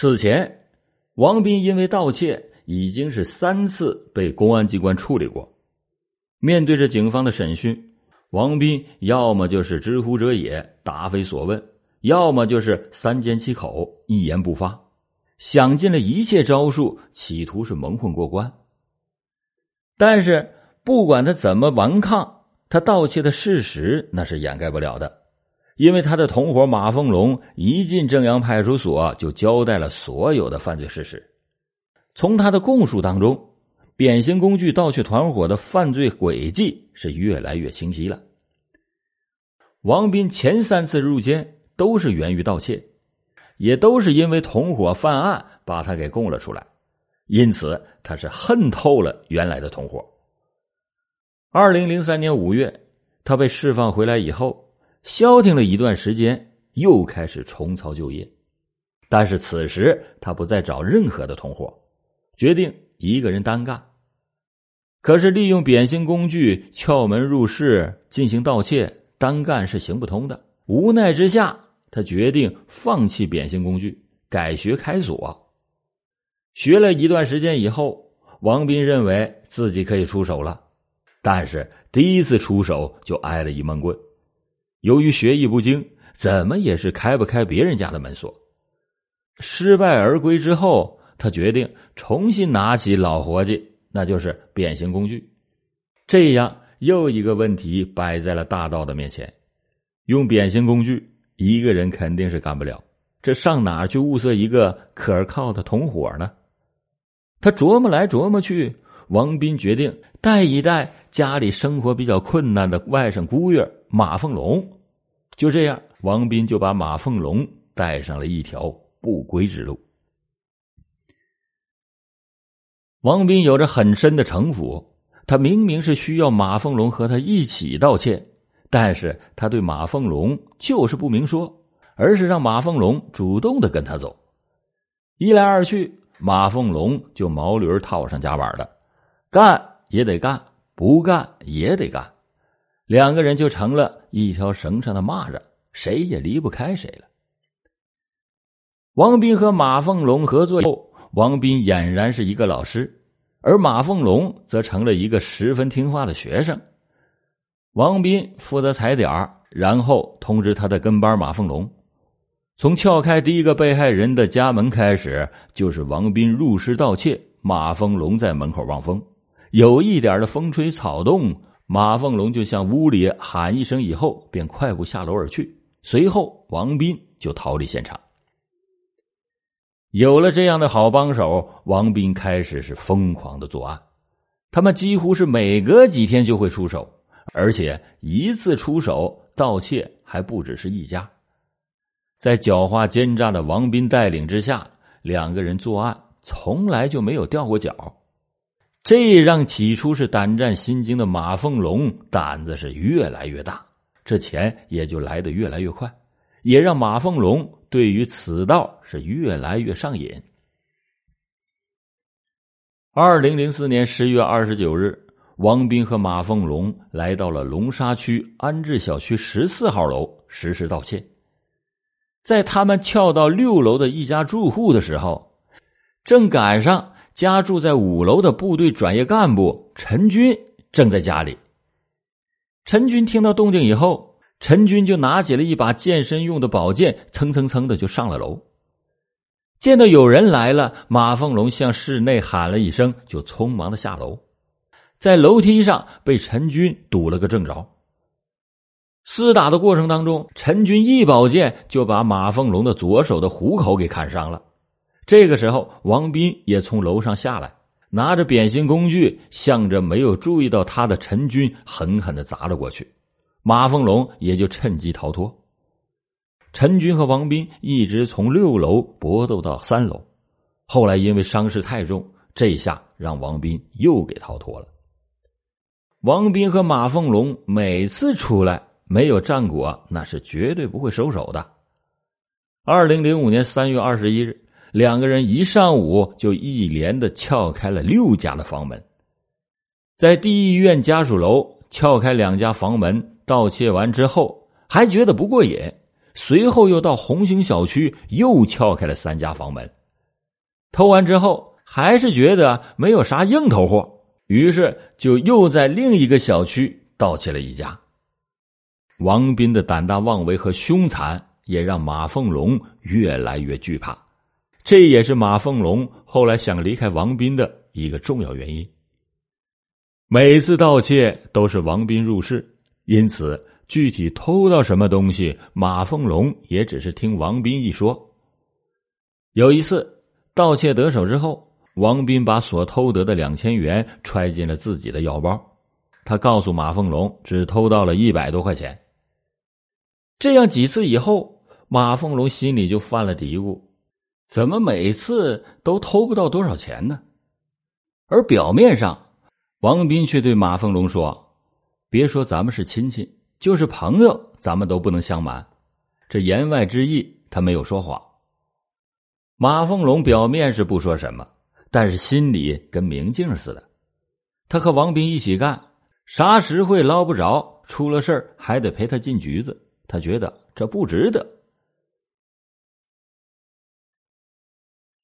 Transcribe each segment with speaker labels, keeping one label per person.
Speaker 1: 此前，王斌因为盗窃已经是三次被公安机关处理过。面对着警方的审讯，王斌要么就是知乎者也，答非所问；要么就是三缄其口，一言不发，想尽了一切招数，企图是蒙混过关。但是，不管他怎么顽抗，他盗窃的事实那是掩盖不了的。因为他的同伙马凤龙一进正阳派出所就交代了所有的犯罪事实，从他的供述当中，扁形工具盗窃团伙的犯罪轨迹是越来越清晰了。王斌前三次入监都是源于盗窃，也都是因为同伙犯案把他给供了出来，因此他是恨透了原来的同伙。二零零三年五月，他被释放回来以后。消停了一段时间，又开始重操旧业。但是此时他不再找任何的同伙，决定一个人单干。可是利用扁形工具撬门入室进行盗窃，单干是行不通的。无奈之下，他决定放弃扁形工具，改学开锁。学了一段时间以后，王斌认为自己可以出手了，但是第一次出手就挨了一闷棍。由于学艺不精，怎么也是开不开别人家的门锁。失败而归之后，他决定重新拿起老活计，那就是变形工具。这样又一个问题摆在了大盗的面前：用变形工具，一个人肯定是干不了，这上哪去物色一个可靠的同伙呢？他琢磨来琢磨去，王斌决定带一带家里生活比较困难的外甥姑爷马凤龙。就这样，王斌就把马凤龙带上了一条不归之路。王斌有着很深的城府，他明明是需要马凤龙和他一起道歉，但是他对马凤龙就是不明说，而是让马凤龙主动的跟他走。一来二去，马凤龙就毛驴套上夹板了，干也得干，不干也得干。两个人就成了一条绳上的蚂蚱，谁也离不开谁了。王斌和马凤龙合作后，王斌俨然是一个老师，而马凤龙则成了一个十分听话的学生。王斌负责踩点然后通知他的跟班马凤龙。从撬开第一个被害人的家门开始，就是王斌入室盗窃，马凤龙在门口望风，有一点的风吹草动。马凤龙就向屋里喊一声，以后便快步下楼而去。随后，王斌就逃离现场。有了这样的好帮手，王斌开始是疯狂的作案。他们几乎是每隔几天就会出手，而且一次出手盗窃还不只是一家。在狡猾奸诈的王斌带领之下，两个人作案从来就没有掉过脚。这让起初是胆战心惊的马凤龙胆子是越来越大，这钱也就来的越来越快，也让马凤龙对于此道是越来越上瘾。二零零四年十月二十九日，王斌和马凤龙来到了龙沙区安置小区十四号楼实施盗窃，在他们撬到六楼的一家住户的时候，正赶上。家住在五楼的部队转业干部陈军正在家里。陈军听到动静以后，陈军就拿起了一把健身用的宝剑，蹭蹭蹭的就上了楼。见到有人来了，马凤龙向室内喊了一声，就匆忙的下楼，在楼梯上被陈军堵了个正着。厮打的过程当中，陈军一宝剑就把马凤龙的左手的虎口给砍伤了。这个时候，王斌也从楼上下来，拿着扁形工具，向着没有注意到他的陈军狠狠的砸了过去。马凤龙也就趁机逃脱。陈军和王斌一直从六楼搏斗到三楼，后来因为伤势太重，这下让王斌又给逃脱了。王斌和马凤龙每次出来没有战果，那是绝对不会收手的。二零零五年三月二十一日。两个人一上午就一连的撬开了六家的房门，在第一医院家属楼撬开两家房门，盗窃完之后还觉得不过瘾，随后又到红星小区又撬开了三家房门，偷完之后还是觉得没有啥硬头货，于是就又在另一个小区盗窃了一家。王斌的胆大妄为和凶残，也让马凤龙越来越惧怕。这也是马凤龙后来想离开王斌的一个重要原因。每次盗窃都是王斌入室，因此具体偷到什么东西，马凤龙也只是听王斌一说。有一次盗窃得手之后，王斌把所偷得的两千元揣进了自己的腰包，他告诉马凤龙只偷到了一百多块钱。这样几次以后，马凤龙心里就犯了嘀咕：怎么每次都偷不到多少钱呢？而表面上，王斌却对马凤龙说：“别说咱们是亲戚，就是朋友，咱们都不能相瞒。”这言外之意，他没有说谎。马凤龙表面是不说什么，但是心里跟明镜似的。他和王斌一起干，啥实惠捞不着，出了事还得陪他进局子。他觉得这不值得。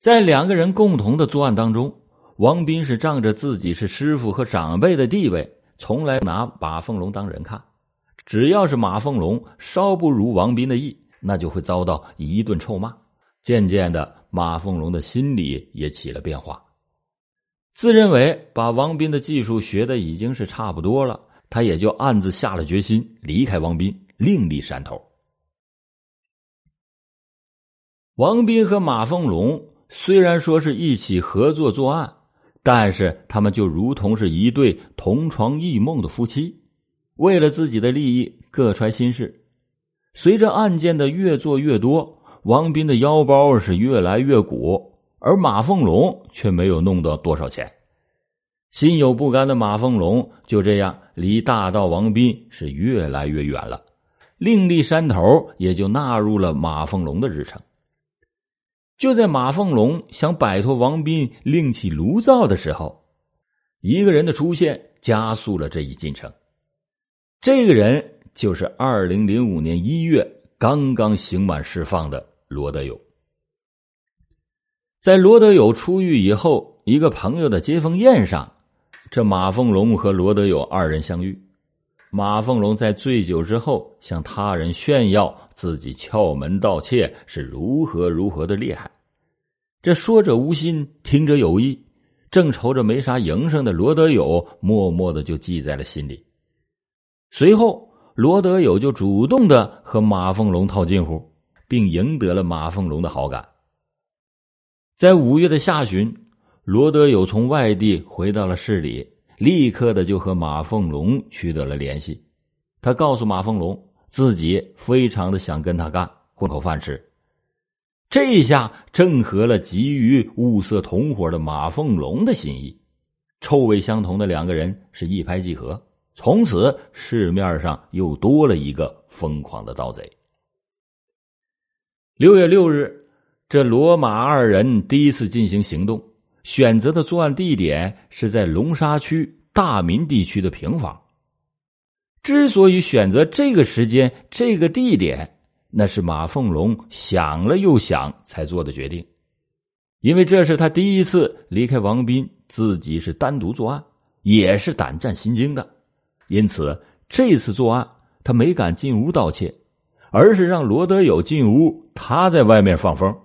Speaker 1: 在两个人共同的作案当中，王斌是仗着自己是师傅和长辈的地位，从来拿马凤龙当人看。只要是马凤龙稍不如王斌的意，那就会遭到一顿臭骂。渐渐的，马凤龙的心里也起了变化，自认为把王斌的技术学的已经是差不多了，他也就暗自下了决心离开王斌。另立山头。王斌和马凤龙虽然说是一起合作作案，但是他们就如同是一对同床异梦的夫妻，为了自己的利益各揣心事。随着案件的越做越多，王斌的腰包是越来越鼓，而马凤龙却没有弄到多少钱。心有不甘的马凤龙就这样离大盗王斌是越来越远了。另立山头也就纳入了马凤龙的日程。就在马凤龙想摆脱王斌另起炉灶的时候，一个人的出现加速了这一进程。这个人就是二零零五年一月刚刚刑满释放的罗德友。在罗德友出狱以后，一个朋友的接风宴上，这马凤龙和罗德友二人相遇。马凤龙在醉酒之后向他人炫耀自己撬门盗窃是如何如何的厉害，这说者无心，听者有意。正愁着没啥营生的罗德友，默默的就记在了心里。随后，罗德友就主动的和马凤龙套近乎，并赢得了马凤龙的好感。在五月的下旬，罗德友从外地回到了市里。立刻的就和马凤龙取得了联系，他告诉马凤龙自己非常的想跟他干混口饭吃，这一下正合了急于物色同伙的马凤龙的心意，臭味相同的两个人是一拍即合，从此市面上又多了一个疯狂的盗贼。六月六日，这罗马二人第一次进行行动。选择的作案地点是在龙沙区大民地区的平房。之所以选择这个时间、这个地点，那是马凤龙想了又想才做的决定，因为这是他第一次离开王斌，自己是单独作案，也是胆战心惊的。因此，这次作案他没敢进屋盗窃，而是让罗德友进屋，他在外面放风。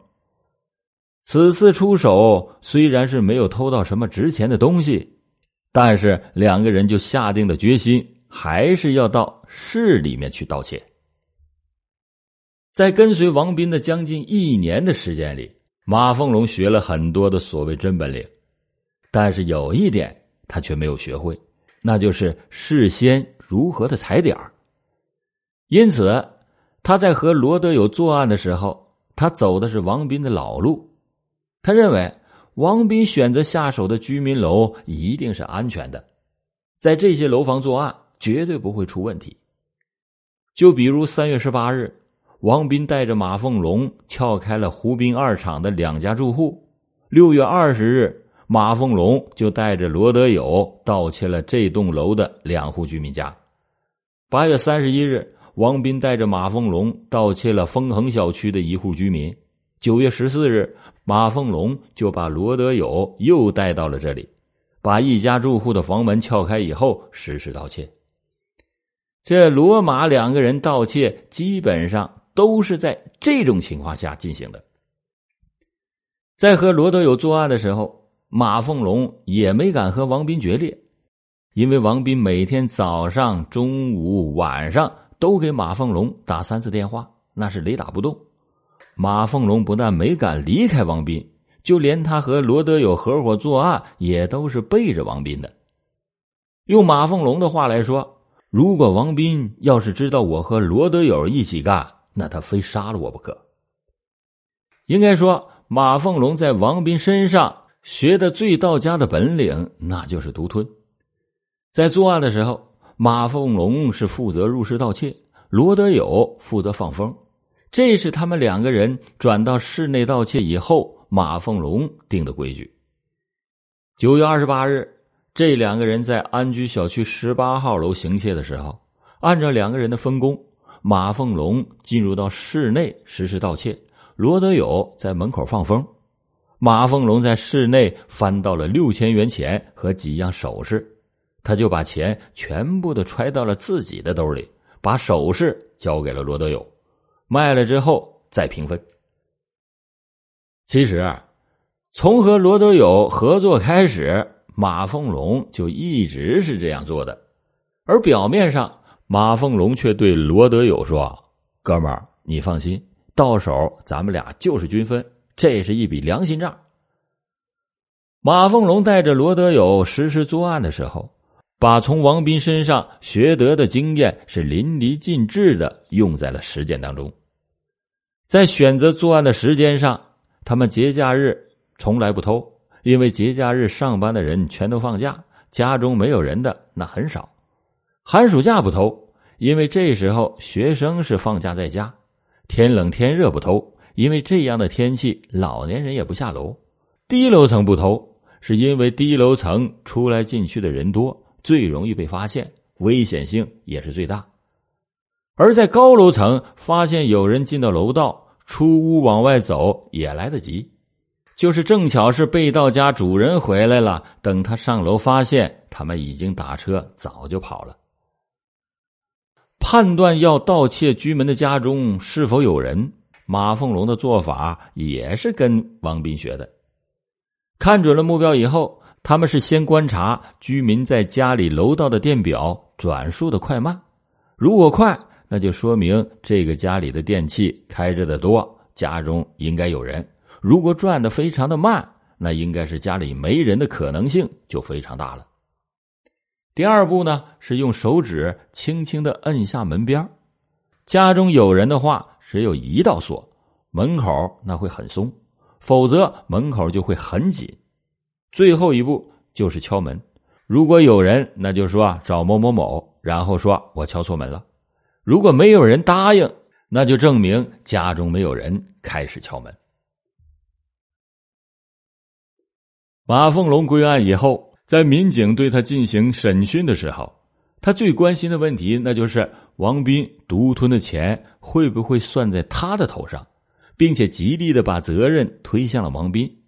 Speaker 1: 此次出手虽然是没有偷到什么值钱的东西，但是两个人就下定了决心，还是要到市里面去盗窃。在跟随王斌的将近一年的时间里，马凤龙学了很多的所谓真本领，但是有一点他却没有学会，那就是事先如何的踩点儿因此，他在和罗德友作案的时候，他走的是王斌的老路。他认为王斌选择下手的居民楼一定是安全的，在这些楼房作案绝对不会出问题。就比如三月十八日，王斌带着马凤龙撬开了湖滨二厂的两家住户；六月二十日，马凤龙就带着罗德友盗窃了这栋楼的两户居民家；八月三十一日，王斌带着马凤龙盗窃了丰恒小区的一户居民；九月十四日。马凤龙就把罗德友又带到了这里，把一家住户的房门撬开以后实施盗窃。这罗马两个人盗窃基本上都是在这种情况下进行的。在和罗德友作案的时候，马凤龙也没敢和王斌决裂，因为王斌每天早上、中午、晚上都给马凤龙打三次电话，那是雷打不动。马凤龙不但没敢离开王斌，就连他和罗德友合伙作案，也都是背着王斌的。用马凤龙的话来说，如果王斌要是知道我和罗德友一起干，那他非杀了我不可。应该说，马凤龙在王斌身上学的最到家的本领，那就是独吞。在作案的时候，马凤龙是负责入室盗窃，罗德友负责放风。这是他们两个人转到室内盗窃以后，马凤龙定的规矩。九月二十八日，这两个人在安居小区十八号楼行窃的时候，按照两个人的分工，马凤龙进入到室内实施盗窃，罗德友在门口放风。马凤龙在室内翻到了六千元钱和几样首饰，他就把钱全部都揣到了自己的兜里，把首饰交给了罗德友。卖了之后再平分。其实，从和罗德友合作开始，马凤龙就一直是这样做的。而表面上，马凤龙却对罗德友说：“哥们儿，你放心，到手咱们俩就是均分，这是一笔良心账。”马凤龙带着罗德友实施作案的时候，把从王斌身上学得的经验是淋漓尽致的用在了实践当中。在选择作案的时间上，他们节假日从来不偷，因为节假日上班的人全都放假，家中没有人的那很少。寒暑假不偷，因为这时候学生是放假在家。天冷天热不偷，因为这样的天气老年人也不下楼。低楼层不偷，是因为低楼层出来进去的人多，最容易被发现，危险性也是最大。而在高楼层发现有人进到楼道，出屋往外走也来得及，就是正巧是被盗家主人回来了，等他上楼发现他们已经打车早就跑了。判断要盗窃居民的家中是否有人，马凤龙的做法也是跟王斌学的。看准了目标以后，他们是先观察居民在家里楼道的电表转数的快慢，如果快。那就说明这个家里的电器开着的多，家中应该有人。如果转的非常的慢，那应该是家里没人的可能性就非常大了。第二步呢，是用手指轻轻的摁下门边家中有人的话，只有一道锁，门口那会很松，否则门口就会很紧。最后一步就是敲门，如果有人，那就说找某某某，然后说我敲错门了。如果没有人答应，那就证明家中没有人。开始敲门。马凤龙归案以后，在民警对他进行审讯的时候，他最关心的问题，那就是王斌独吞的钱会不会算在他的头上，并且极力的把责任推向了王斌。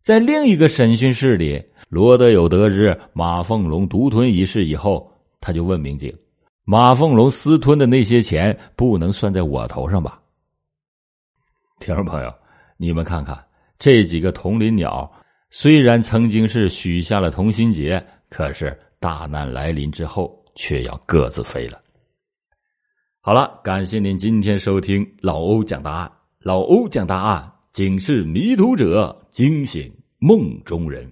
Speaker 1: 在另一个审讯室里，罗德友得知马凤龙独吞一事以后，他就问民警。马凤龙私吞的那些钱不能算在我头上吧？听众朋友，你们看看这几个同林鸟，虽然曾经是许下了同心结，可是大难来临之后，却要各自飞了。好了，感谢您今天收听老欧讲答案。老欧讲答案，警示迷途者，惊醒梦中人。